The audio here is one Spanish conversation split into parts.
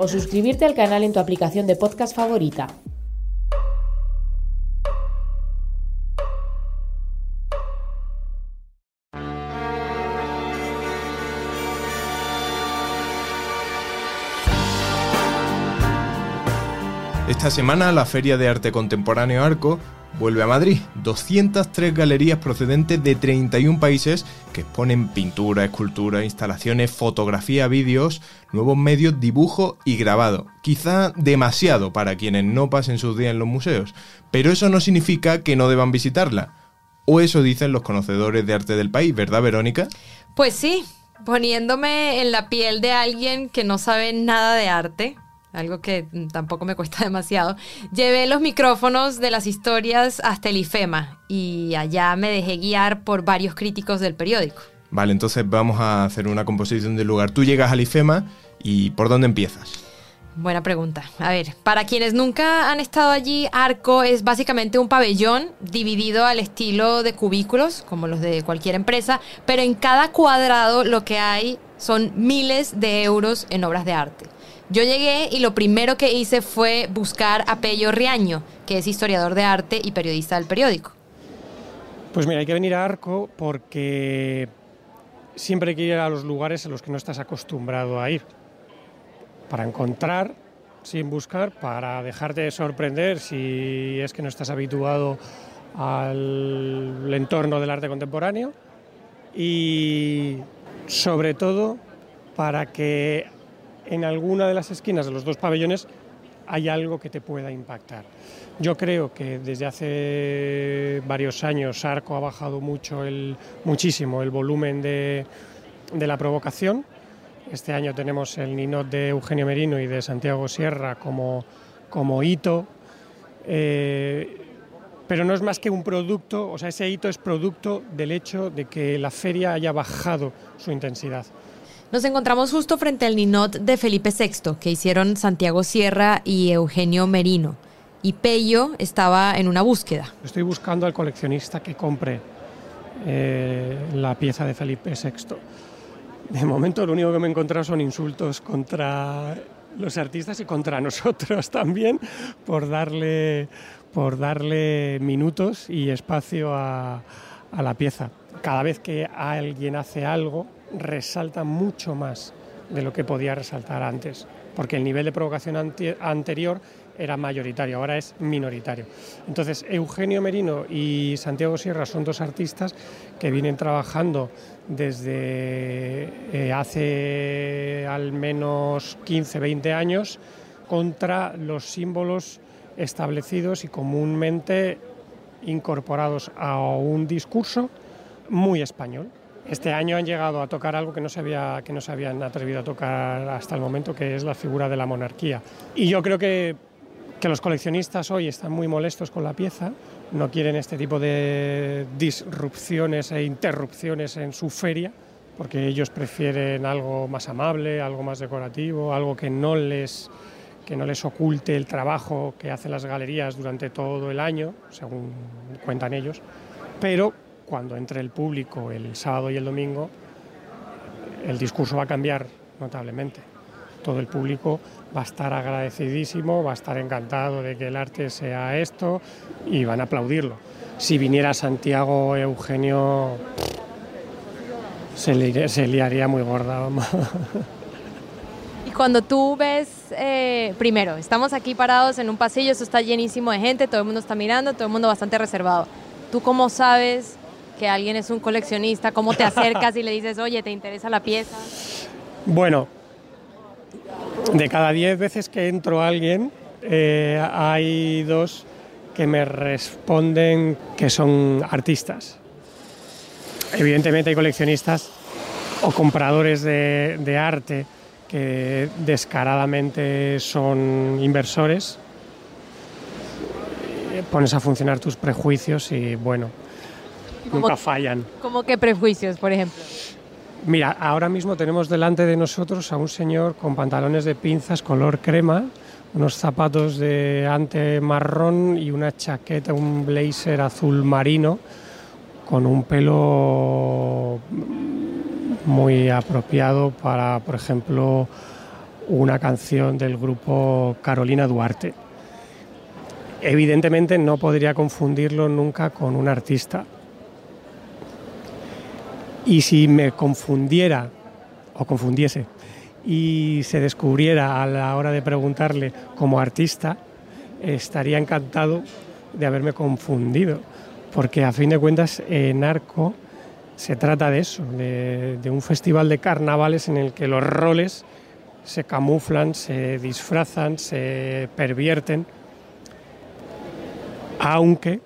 O suscribirte al canal en tu aplicación de podcast favorita. Esta semana la Feria de Arte Contemporáneo Arco vuelve a Madrid. 203 galerías procedentes de 31 países que exponen pintura, escultura, instalaciones, fotografía, vídeos, nuevos medios, dibujo y grabado. Quizá demasiado para quienes no pasen sus días en los museos, pero eso no significa que no deban visitarla. O eso dicen los conocedores de arte del país, ¿verdad, Verónica? Pues sí, poniéndome en la piel de alguien que no sabe nada de arte, algo que tampoco me cuesta demasiado, llevé los micrófonos de las historias hasta el IFEMA y allá me dejé guiar por varios críticos del periódico. Vale, entonces vamos a hacer una composición del lugar. Tú llegas al IFEMA y ¿por dónde empiezas? Buena pregunta. A ver, para quienes nunca han estado allí, Arco es básicamente un pabellón dividido al estilo de cubículos, como los de cualquier empresa, pero en cada cuadrado lo que hay son miles de euros en obras de arte. Yo llegué y lo primero que hice fue buscar a Pello Riaño, que es historiador de arte y periodista del periódico. Pues mira, hay que venir a Arco porque siempre hay que ir a los lugares a los que no estás acostumbrado a ir. Para encontrar, sin buscar, para dejarte sorprender si es que no estás habituado al entorno del arte contemporáneo y sobre todo para que en alguna de las esquinas de los dos pabellones hay algo que te pueda impactar. Yo creo que desde hace varios años Arco ha bajado mucho el, muchísimo el volumen de, la provocación. Este año tenemos el Ninot de Eugenio Merino y de Santiago Sierra como, como hito, eh, pero no es más que un producto, o sea, ese hito es producto del hecho de que la feria haya bajado su intensidad. Nos encontramos justo frente al Ninot de Felipe VI, que hicieron Santiago Sierra y Eugenio Merino. Y Pello estaba en una búsqueda. Estoy buscando al coleccionista que compre eh, la pieza de Felipe VI. De momento lo único que me he encontrado son insultos contra los artistas y contra nosotros también por darle, por darle minutos y espacio a, a la pieza. Cada vez que alguien hace algo, resalta mucho más de lo que podía resaltar antes, porque el nivel de provocación ante- anterior era mayoritario, ahora es minoritario. Entonces, Eugenio Merino y Santiago Sierra son dos artistas que vienen trabajando desde eh, hace al menos 15, 20 años contra los símbolos establecidos y comúnmente incorporados a un discurso muy español. Este año han llegado a tocar algo que no, se que no se habían atrevido a tocar hasta el momento, que es la figura de la monarquía. Y yo creo que, que los coleccionistas hoy están muy molestos con la pieza, no quieren este tipo de disrupciones e interrupciones en su feria, porque ellos prefieren algo más amable, algo más decorativo, algo que no les, que no les oculte el trabajo que hacen las galerías durante todo el año, según cuentan ellos. Pero cuando entre el público el sábado y el domingo, el discurso va a cambiar notablemente. Todo el público va a estar agradecidísimo, va a estar encantado de que el arte sea esto y van a aplaudirlo. Si viniera Santiago Eugenio, se, le, se liaría muy gorda. Y cuando tú ves, eh, primero, estamos aquí parados en un pasillo, esto está llenísimo de gente, todo el mundo está mirando, todo el mundo bastante reservado. ¿Tú cómo sabes que alguien es un coleccionista? ¿Cómo te acercas y le dices, oye, ¿te interesa la pieza? Bueno, de cada 10 veces que entro a alguien, eh, hay dos que me responden que son artistas. Evidentemente hay coleccionistas o compradores de, arte que descaradamente son inversores. Pones a funcionar tus prejuicios y bueno, nunca fallan. ¿Cómo que prejuicios, por ejemplo? Mira, ahora mismo tenemos delante de nosotros a un señor con pantalones de pinzas color crema, unos zapatos de ante marrón y una chaqueta, un blazer azul marino con un pelo muy apropiado para, por ejemplo, una canción del grupo Carolina Duarte. Evidentemente no podría confundirlo nunca con un artista. Y si me confundiera o confundiese y se descubriera a la hora de preguntarle como artista, estaría encantado de haberme confundido, porque a fin de cuentas en Arco se trata de eso, de, de un festival de carnavales en el que los roles se camuflan, se disfrazan, se pervierten, aunque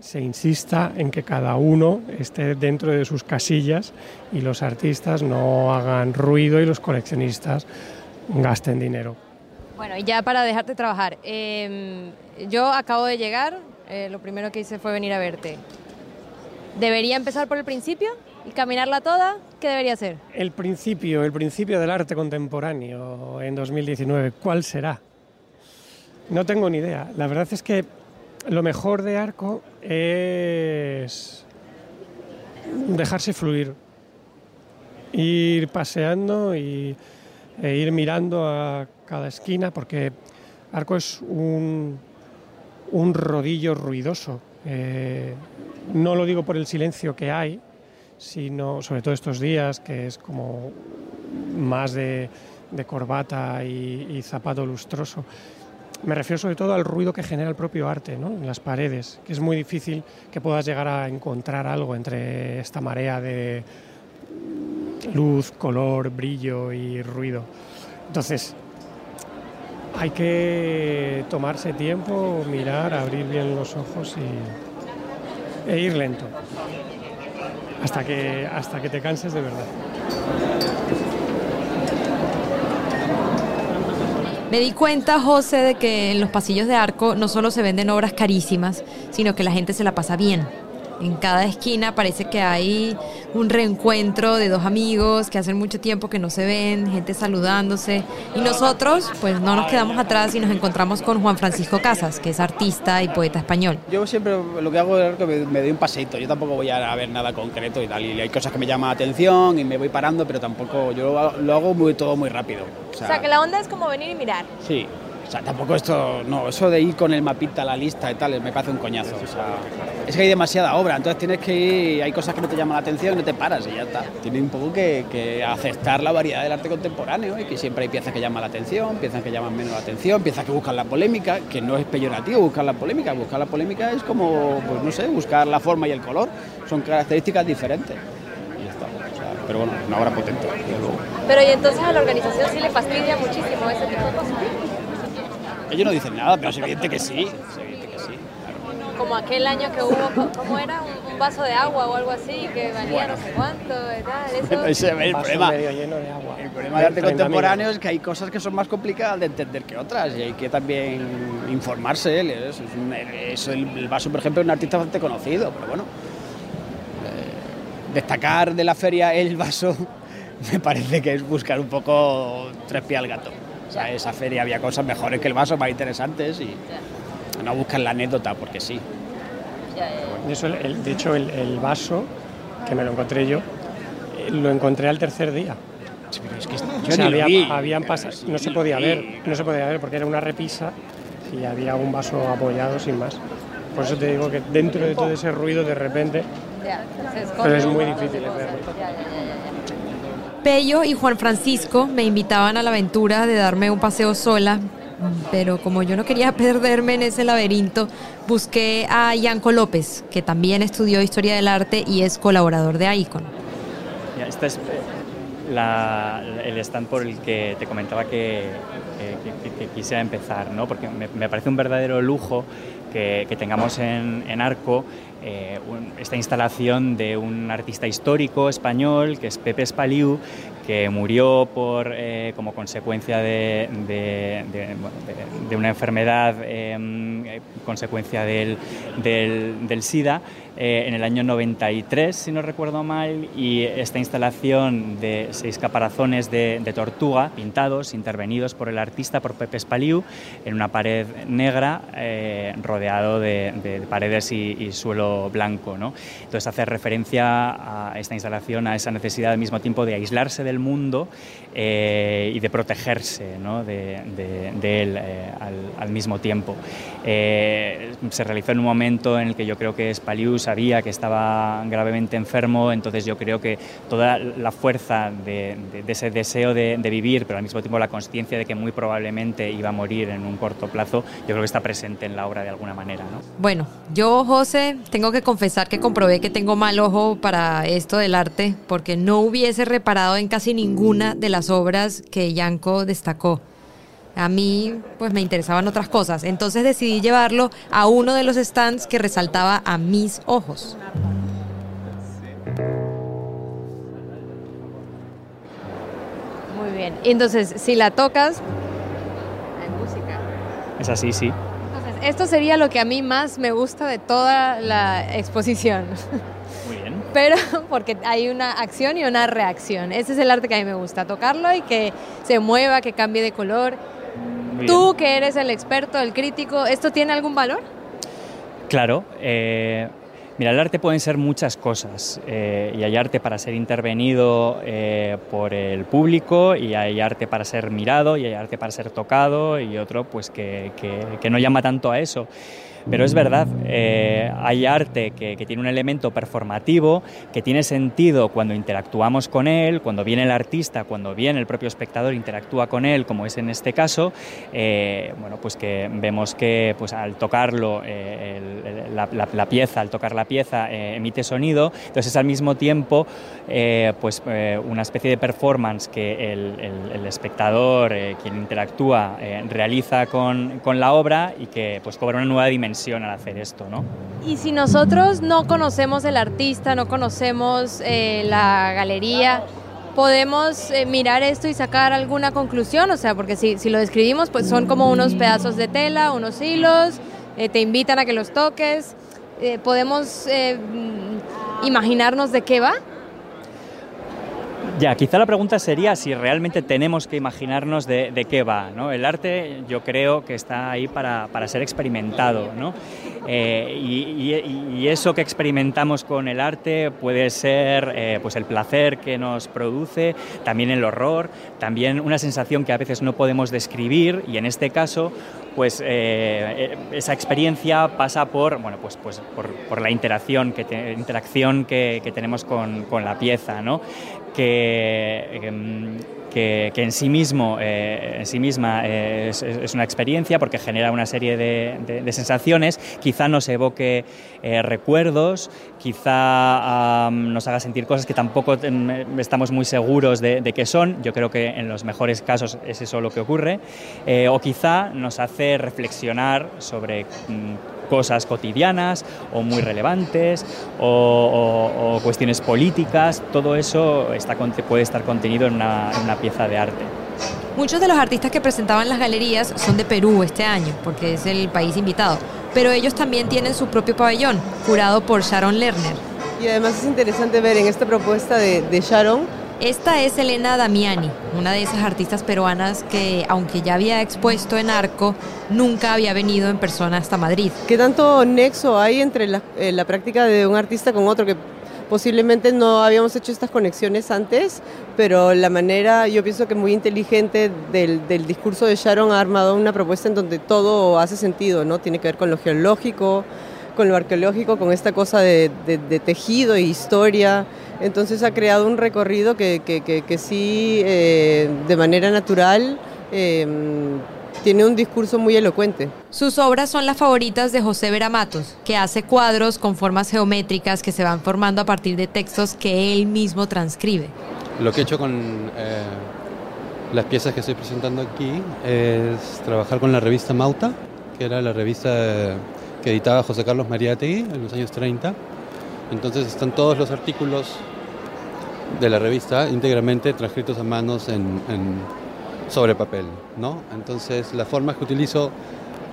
se insista en que cada uno esté dentro de sus casillas y los artistas no hagan ruido y los coleccionistas gasten dinero. Bueno, y ya para dejarte trabajar, eh, yo acabo de llegar, eh, lo primero que hice fue venir a verte. ¿Debería empezar por el principio y caminarla toda? ¿Qué debería hacer? El principio, el principio del arte contemporáneo en 2019, ¿cuál será? No tengo ni idea. La verdad es que lo mejor de Arco es dejarse fluir, ir paseando y, e ir mirando a cada esquina, porque Arco es un, un rodillo ruidoso. Eh, no lo digo por el silencio que hay, sino sobre todo estos días, que es como más de, de corbata y, y zapato lustroso. Me refiero sobre todo al ruido que genera el propio arte ¿no? en las paredes, que es muy difícil que puedas llegar a encontrar algo entre esta marea de luz, color, brillo y ruido. Entonces, hay que tomarse tiempo, mirar, abrir bien los ojos y, e ir lento, hasta que, hasta que te canses de verdad. Me di cuenta, José, de que en los pasillos de Arco no solo se venden obras carísimas, sino que la gente se la pasa bien. En cada esquina parece que hay un reencuentro de dos amigos que hacen mucho tiempo que no se ven, gente saludándose. Y nosotros, pues no nos quedamos atrás y nos encontramos con Juan Francisco Casas, que es artista y poeta español. Yo siempre lo que hago es que me, me doy un paseito. Yo tampoco voy a ver nada concreto y tal. Y hay cosas que me llaman la atención y me voy parando, pero tampoco. Yo lo, lo hago muy, todo muy rápido. O sea, O sea, que la onda es como venir y mirar. Sí. O sea, tampoco esto, no, eso de ir con el mapita a la lista y tal, me parece un coñazo. O sea, es que hay demasiada obra, entonces tienes que ir, hay cosas que no te llaman la atención no te paras y ya está. Tienes un poco que, que aceptar la variedad del arte contemporáneo y que siempre hay piezas que llaman la atención, piezas que llaman menos la atención, piezas que buscan la polémica, que no es peyorativo buscar la polémica, buscar la polémica es como, pues no sé, buscar la forma y el color, son características diferentes. Pero bueno, una obra potente. Pero y entonces a la organización sí le fastidia muchísimo ese tipo de cosas. Ellos no dicen nada, pero es evidente que sí, es evidente que sí. Como aquel año que hubo, ¿cómo era? Un, un vaso de agua o algo así, que valía no sé cuánto y tal. Eso. Ese es el problema. medio lleno de agua. El problema del arte contemporáneo es que hay cosas que son más complicadas de entender que otras y hay que también informarse. él, Es, es un- es el, el Vaso, por ejemplo, es un artista bastante conocido, pero bueno. eh, destacar de la feria el Vaso me parece que es buscar un poco tres pies al gato. O sea, esa feria había cosas mejores que el Vaso, más interesantes y no buscan la anécdota porque sí. De, eso, el- el- de hecho, el, el vaso, que me lo encontré yo, eh, lo encontré al tercer día. Sí, pero es que O yo sea, ni lo había- vi. habían pasado, Sí, no se podía vi. ver, no se podía ver porque era una repisa y había un vaso apoyado sin más. Por eso te digo que dentro de todo ese ruido de repente, es muy difícil verlo. Pello y Juan Francisco me invitaban a la aventura de darme un paseo sola, pero como yo no quería perderme en ese laberinto, busqué a Yanko López, que también estudió Historia del Arte y es colaborador de Icon. La- el stand por el que te comentaba que, que- que- quisiera empezar, ¿no? porque me, parece un verdadero lujo que, tengamos en, Arco eh, esta instalación de un artista histórico español que es Pepe Spaliu, que murió por, eh, como consecuencia de, una enfermedad, eh, consecuencia del, del SIDA, eh, en el año 93, si no recuerdo mal, y esta instalación de seis caparazones de, de, tortuga pintados, intervenidos por el artista, por Pepe Spaliu, en una pared negra eh, rodeado de, de paredes y, y, suelo blanco. ¿no? Entonces hace referencia a esta instalación, a esa necesidad al mismo tiempo de aislarse del mundo eh, y de protegerse ¿no? de, él eh, al, al, mismo tiempo. Eh, se realizó en un momento en el que yo creo que Spaliu sabía que estaba gravemente enfermo, entonces yo creo que toda la fuerza de, ese deseo de, de, vivir, pero al mismo tiempo la conciencia de que muy probablemente iba a morir en un corto plazo, yo creo que está presente en la obra de alguna manera. ¿no? Bueno, yo, José, tengo que confesar que comprobé que tengo mal ojo para esto del arte, porque no hubiese reparado en casi ninguna de las obras que Yanko destacó. A mí, pues me interesaban otras cosas. Entonces decidí llevarlo a uno de los stands que resaltaba a mis ojos. Muy bien. Entonces, si la tocas, hay música. Es así, sí. Entonces, esto sería lo que a mí más me gusta de toda la exposición. Muy bien. Pero porque hay una acción y una reacción. Ese es el arte que a mí me gusta, tocarlo y que se mueva, que cambie de color. Tú que eres el experto, el crítico, ¿esto tiene algún valor? Claro. Eh, mira, el arte pueden ser muchas cosas eh, y hay arte para ser intervenido eh, por el público y hay arte para ser mirado y hay arte para ser tocado y otro pues que, que, que no llama tanto a eso. Pero es verdad, eh, hay arte que, tiene un elemento performativo, que tiene sentido cuando interactuamos con él, cuando viene el artista, cuando viene el propio espectador interactúa con él, como es en este caso, eh, bueno, pues que vemos que pues, al tocarlo, eh, la, pieza, al tocar la pieza, emite sonido, entonces es al mismo tiempo pues, una especie de performance que el, el, el espectador, quien interactúa, realiza con, con la obra y que pues, cobra una nueva dimensión al hacer esto, ¿no? Y si nosotros no conocemos el artista, no conocemos eh, la galería, podemos eh, mirar esto y sacar alguna conclusión, o sea, porque si, si, lo describimos, pues son como unos pedazos de tela, unos hilos, eh, te invitan a que los toques, eh, podemos imaginarnos de qué va. Ya, quizá la pregunta sería si realmente tenemos que imaginarnos de, de qué va. ¿no? El arte yo creo que está ahí para, para ser experimentado. ¿no? Eh, y, eso que experimentamos con el arte puede ser eh, pues el placer que nos produce, también el horror, también una sensación que a veces no podemos describir y en este caso pues eh, esa experiencia pasa por, bueno, pues, pues por, por la interacción que, te, interacción que, que tenemos con, con, la pieza, ¿no? Que, em, que, que, en sí mismo, eh, en sí misma eh, es, una experiencia porque genera una serie de, sensaciones, quizá nos evoque eh, recuerdos, quizá nos haga sentir cosas que tampoco estamos muy seguros de, de, qué son, yo creo que en los mejores casos es eso lo que ocurre, o quizá nos hace reflexionar sobre mm, cosas cotidianas o muy relevantes o, o, o cuestiones políticas, todo eso está, puede estar contenido en una, en una pieza de arte. Muchos de los artistas que presentaban las galerías son de Perú este año, porque es el país invitado, pero ellos también tienen su propio pabellón, curado por Sharon Lerner. Y además es interesante ver en esta propuesta de, de Sharon esta es Elena Damiani, una de esas artistas peruanas que, aunque ya había expuesto en Arco, nunca había venido en persona hasta Madrid. ¿Qué tanto nexo hay entre la, eh, la práctica de un artista con otro que posiblemente no habíamos hecho estas conexiones antes, pero la manera, yo pienso que muy inteligente del, del, discurso de Sharon ha armado una propuesta en donde todo hace sentido, ¿no? Tiene que ver con lo geológico, con lo arqueológico, con esta cosa de, de, de tejido e historia. Entonces ha creado un recorrido que, que, que, que sí, eh, de manera natural, eh, tiene un discurso muy elocuente. Sus obras son las favoritas de José Vera Matos, que hace cuadros con formas geométricas que se van formando a partir de textos que él mismo transcribe. Lo que he hecho con eh, las piezas que estoy presentando aquí es trabajar con la revista Mauta, que era la revista que editaba José Carlos Mariátegui en los años 30. Entonces están todos los artículos de la revista íntegramente transcritos a manos en, sobre papel, ¿no? Entonces las formas que utilizo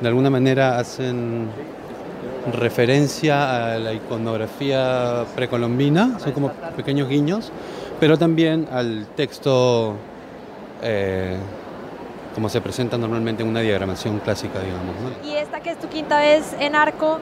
de alguna manera hacen referencia a la iconografía precolombina, son como pequeños guiños, pero también al texto eh, como se presenta normalmente en una diagramación clásica, digamos. ¿no? Y esta que es tu quinta vez en Arco,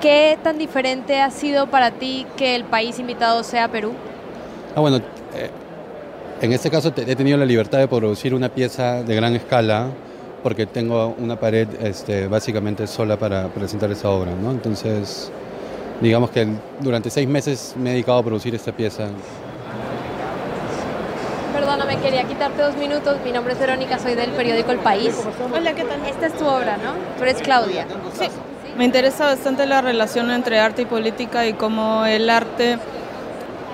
¿qué tan diferente ha sido para ti que el país invitado sea Perú? Ah, bueno, eh, en este caso te- he tenido la libertad de producir una pieza de gran escala porque tengo una pared este, básicamente sola para presentar esa obra, ¿no? Entonces, digamos que durante seis meses me he dedicado a producir esta pieza. Perdóname, quería quitarte dos minutos. Mi nombre es Verónica, soy del periódico El País. Hola, ¿qué tal? Esta es tu obra, ¿no? Tú eres Claudia. Sí. Me interesa bastante la relación entre arte y política y cómo el arte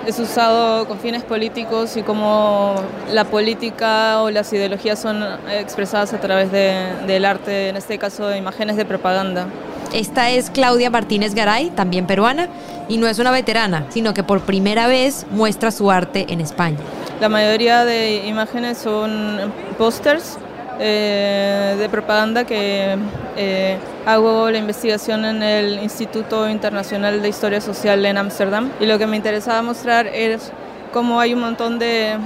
es usado con fines políticos y cómo la política o las ideologías son expresadas a través de- del arte, en este caso de imágenes de propaganda. Esta es Claudia Martínez Garay, también peruana, y no es una veterana, sino que por primera vez muestra su arte en España. La mayoría de imágenes son pósters eh, de propaganda que eh, hago la investigación en el Instituto Internacional de Historia Social en Ámsterdam y lo que me interesaba mostrar es cómo hay un montón de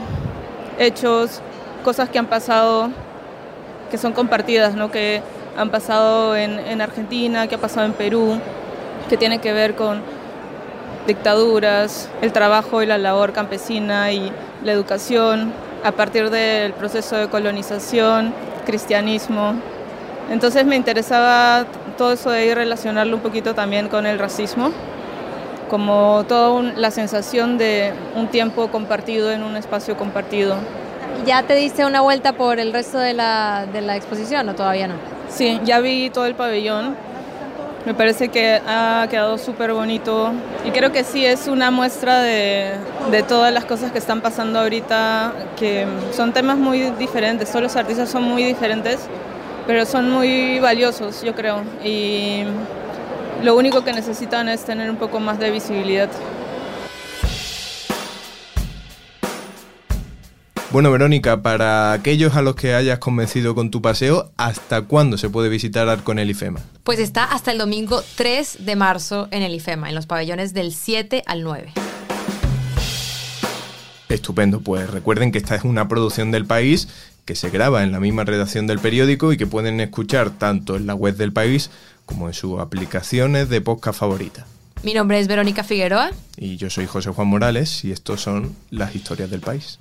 hechos, cosas que han pasado que son compartidas, ¿no? que han pasado en, en Argentina, que ha pasado en Perú, que tiene que ver con dictaduras, el trabajo y la labor campesina y la educación, a partir del proceso de colonización, cristianismo. Entonces me interesaba todo eso de ir relacionarlo un poquito también con el racismo, como toda un- la sensación de un tiempo compartido en un espacio compartido. ¿Ya te diste una vuelta por el resto de la, de la exposición o todavía no? Sí, ya vi todo el pabellón. Me parece que ha quedado súper bonito y creo que sí es una muestra de, todas las cosas que están pasando ahorita, que son temas muy diferentes, todos los artistas son muy diferentes, pero son muy valiosos, yo creo. Y lo único que necesitan es tener un poco más de visibilidad. Bueno, Verónica, para aquellos a los que hayas convencido con tu paseo, ¿hasta cuándo se puede visitar Arco en el IFEMA? Pues está hasta el domingo 3 de marzo en el IFEMA, en los pabellones del 7 al 9. Estupendo, pues recuerden que esta es una producción del país que se graba en la misma redacción del periódico y que pueden escuchar tanto en la web del país como en sus aplicaciones de podcast favorita. Mi nombre es Verónica Figueroa. Y yo soy José Juan Morales y estos son las historias del país.